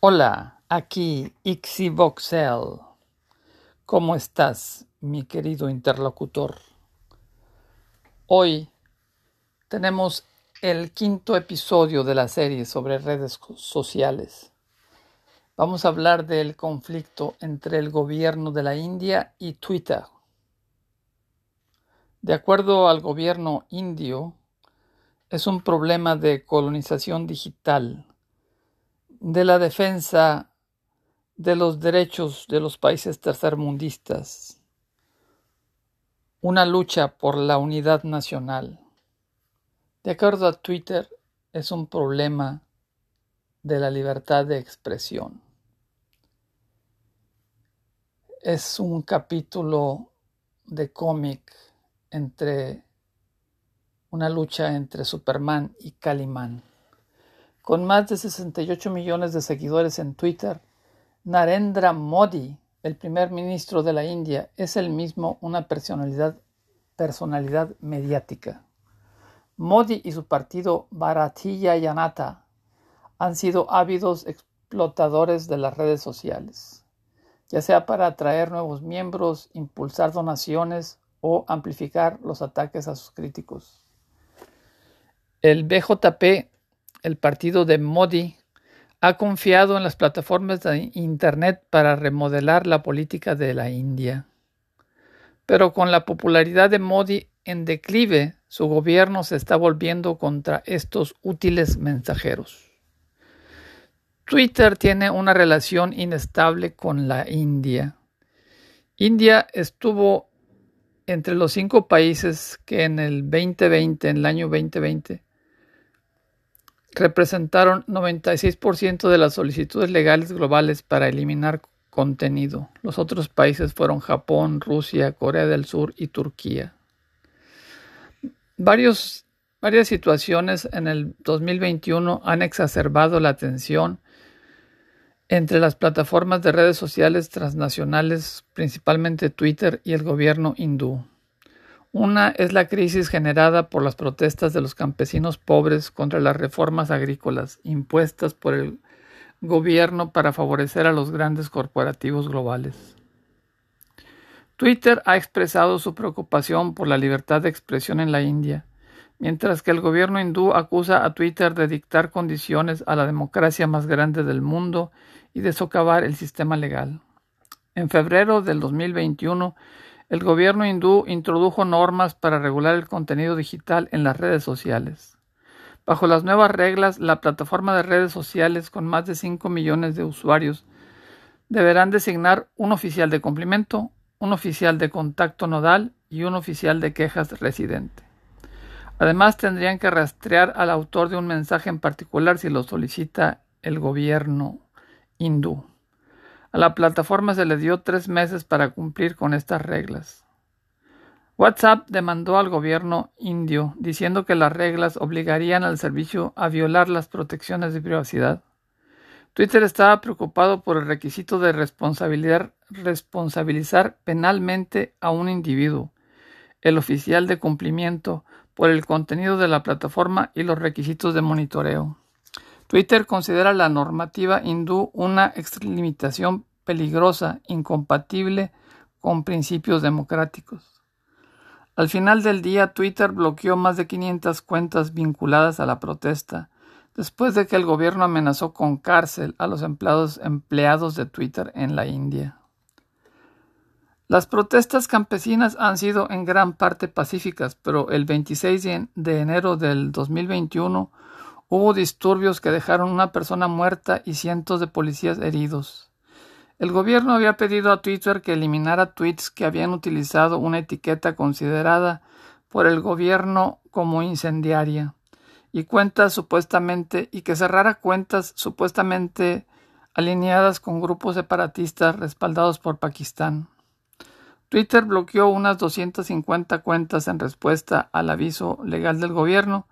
Hola, aquí Ixivoxel. ¿Cómo estás, mi querido interlocutor? Hoy tenemos el quinto episodio de la serie sobre redes sociales. Vamos a hablar del conflicto entre el gobierno de la India y Twitter. De acuerdo al gobierno indio, es un problema de colonización digital de la defensa de los derechos de los países tercermundistas, una lucha por la unidad nacional. De acuerdo a Twitter, es un problema de la libertad de expresión. Es un capítulo de cómic entre una lucha entre Superman y Calimán. Con más de 68 millones de seguidores en Twitter, Narendra Modi, el primer ministro de la India, es el mismo una personalidad, mediática. Modi y su partido Bharatiya Janata han sido ávidos explotadores de las redes sociales, ya sea para atraer nuevos miembros, impulsar donaciones o amplificar los ataques a sus críticos. El BJP el partido de Modi ha confiado en las plataformas de Internet para remodelar la política de la India. Pero con la popularidad de Modi en declive, su gobierno se está volviendo contra estos útiles mensajeros. Twitter tiene una relación inestable con la India. India estuvo entre los cinco países que en el 2020, en el año 2020, representaron 96% de las solicitudes legales globales para eliminar contenido. Los otros países fueron Japón, Rusia, Corea del Sur y Turquía. varias situaciones en el 2021 han exacerbado la tensión entre las plataformas de redes sociales transnacionales, principalmente Twitter y el gobierno hindú. Una es la crisis generada por las protestas de los campesinos pobres contra las reformas agrícolas impuestas por el gobierno para favorecer a los grandes corporativos globales. Twitter ha expresado su preocupación por la libertad de expresión en la India, mientras que el gobierno hindú acusa a Twitter de dictar condiciones a la democracia más grande del mundo y de socavar el sistema legal. En febrero del 2021, el gobierno hindú introdujo normas para regular el contenido digital en las redes sociales. Bajo las nuevas reglas, la plataforma de redes sociales con más de 5 millones de usuarios deberán designar un oficial de cumplimiento, un oficial de contacto nodal y un oficial de quejas residente. Además, tendrían que rastrear al autor de un mensaje en particular si lo solicita el gobierno hindú. A la plataforma se le dio tres meses para cumplir con estas reglas. WhatsApp demandó al gobierno indio diciendo que las reglas obligarían al servicio a violar las protecciones de privacidad. Twitter estaba preocupado por el requisito de responsabilizar penalmente a un individuo, el oficial de cumplimiento, por el contenido de la plataforma y los requisitos de monitoreo. Twitter considera la normativa hindú una extralimitación peligrosa, incompatible con principios democráticos. Al final del día, Twitter bloqueó más de 500 cuentas vinculadas a la protesta, después de que el gobierno amenazó con cárcel a los empleados, empleados de Twitter en la India. Las protestas campesinas han sido en gran parte pacíficas, pero el 26 de enero del 2021 Hubo disturbios que dejaron una persona muerta y cientos de policías heridos. El gobierno había pedido a Twitter que eliminara tweets que habían utilizado una etiqueta considerada por el gobierno como incendiaria y cuentas supuestamente y que cerrara cuentas supuestamente alineadas con grupos separatistas respaldados por Pakistán. Twitter bloqueó unas 250 cuentas en respuesta al aviso legal del gobierno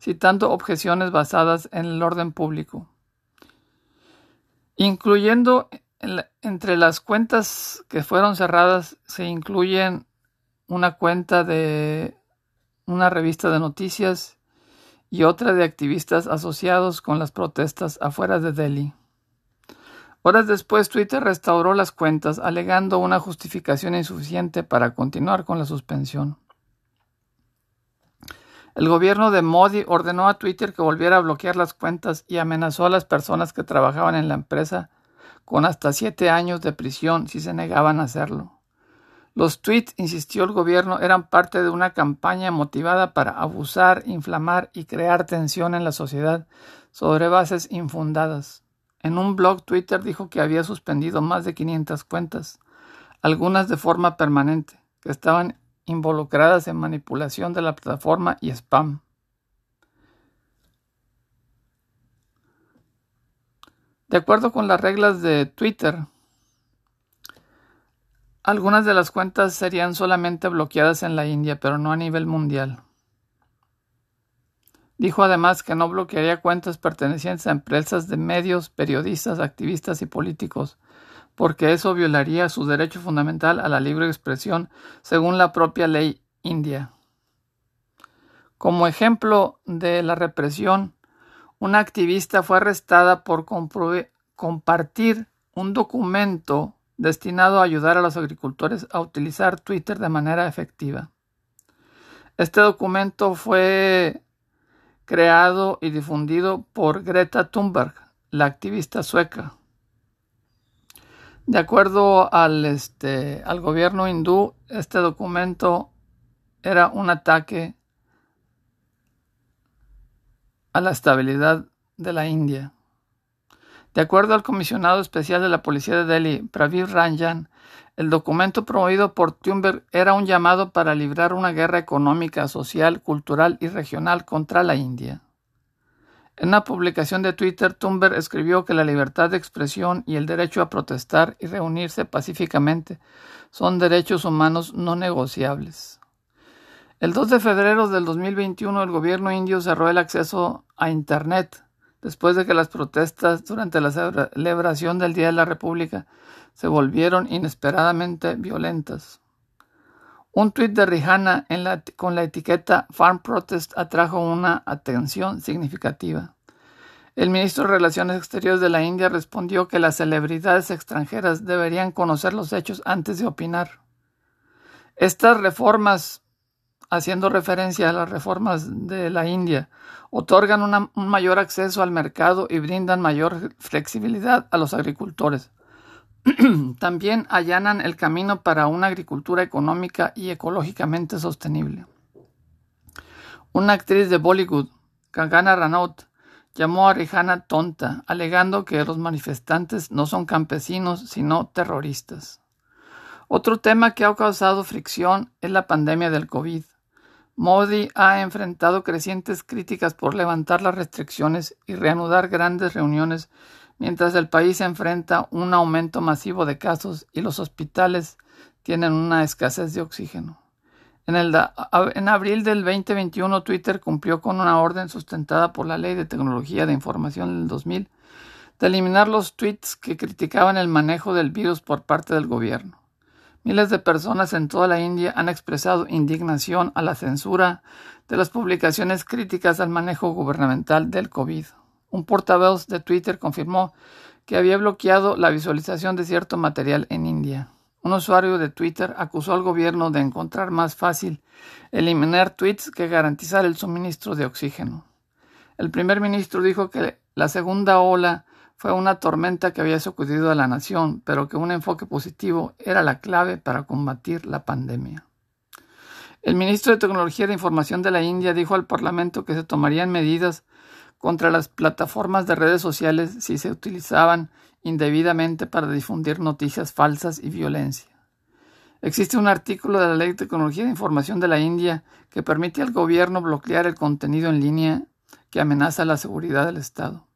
citando objeciones basadas en el orden público, incluyendo entre las cuentas que fueron cerradas se incluyen una cuenta de una revista de noticias y otra de activistas asociados con las protestas afuera de Delhi. Horas después, Twitter restauró las cuentas, alegando una justificación insuficiente para continuar con la suspensión. El gobierno de Modi ordenó a Twitter que volviera a bloquear las cuentas y amenazó a las personas que trabajaban en la empresa con hasta siete años de prisión si se negaban a hacerlo. Los tweets, insistió el gobierno, eran parte de una campaña motivada para abusar, inflamar y crear tensión en la sociedad sobre bases infundadas. En un blog Twitter dijo que había suspendido más de 500 cuentas, algunas de forma permanente, que estaban involucradas en manipulación de la plataforma y spam. De acuerdo con las reglas de Twitter, algunas de las cuentas serían solamente bloqueadas en la India, pero no a nivel mundial. Dijo además que no bloquearía cuentas pertenecientes a empresas de medios, periodistas, activistas y políticos, porque eso violaría su derecho fundamental a la libre expresión según la propia ley india. Como ejemplo de la represión, una activista fue arrestada por compartir un documento destinado a ayudar a los agricultores a utilizar Twitter de manera efectiva. Este documento fue creado y difundido por Greta Thunberg, la activista sueca. De acuerdo al, este, al gobierno hindú, este documento era un ataque a la estabilidad de la India. De acuerdo al comisionado especial de la policía de Delhi, Praveer Ranjan, el documento promovido por Thunberg era un llamado para librar una guerra económica, social, cultural y regional contra la India. En una publicación de Twitter, Thunberg escribió que la libertad de expresión y el derecho a protestar y reunirse pacíficamente son derechos humanos no negociables. El 2 de febrero del 2021, el gobierno indio cerró el acceso a Internet después de que las protestas durante la celebración del Día de la República se volvieron inesperadamente violentas. Un tuit de Rihanna con la etiqueta Farm Protest atrajo una atención significativa. El ministro de Relaciones Exteriores de la India respondió que las celebridades extranjeras deberían conocer los hechos antes de opinar. Estas reformas haciendo referencia a las reformas de la India, otorgan un mayor acceso al mercado y brindan mayor flexibilidad a los agricultores. También allanan el camino para una agricultura económica y ecológicamente sostenible. Una actriz de Bollywood, Kangana Ranaut, llamó a Rihanna tonta, alegando que los manifestantes no son campesinos, sino terroristas. Otro tema que ha causado fricción es la pandemia del COVID. Modi ha enfrentado crecientes críticas por levantar las restricciones y reanudar grandes reuniones mientras el país enfrenta un aumento masivo de casos y los hospitales tienen una escasez de oxígeno. En, en, abril del 2021, Twitter cumplió con una orden sustentada por la Ley de Tecnología de Información del 2000 de eliminar los tweets que criticaban el manejo del virus por parte del gobierno. Miles de personas en toda la India han expresado indignación a la censura de las publicaciones críticas al manejo gubernamental del COVID. Un portavoz de Twitter confirmó que había bloqueado la visualización de cierto material en India. Un usuario de Twitter acusó al gobierno de encontrar más fácil eliminar tweets que garantizar el suministro de oxígeno. El primer ministro dijo que la segunda ola fue una tormenta que había sacudido a la nación, pero que un enfoque positivo era la clave para combatir la pandemia. El ministro de Tecnología de Información de la India dijo al Parlamento que se tomarían medidas contra las plataformas de redes sociales si se utilizaban indebidamente para difundir noticias falsas y violencia. Existe un artículo de la Ley de Tecnología de Información de la India que permite al gobierno bloquear el contenido en línea que amenaza la seguridad del Estado.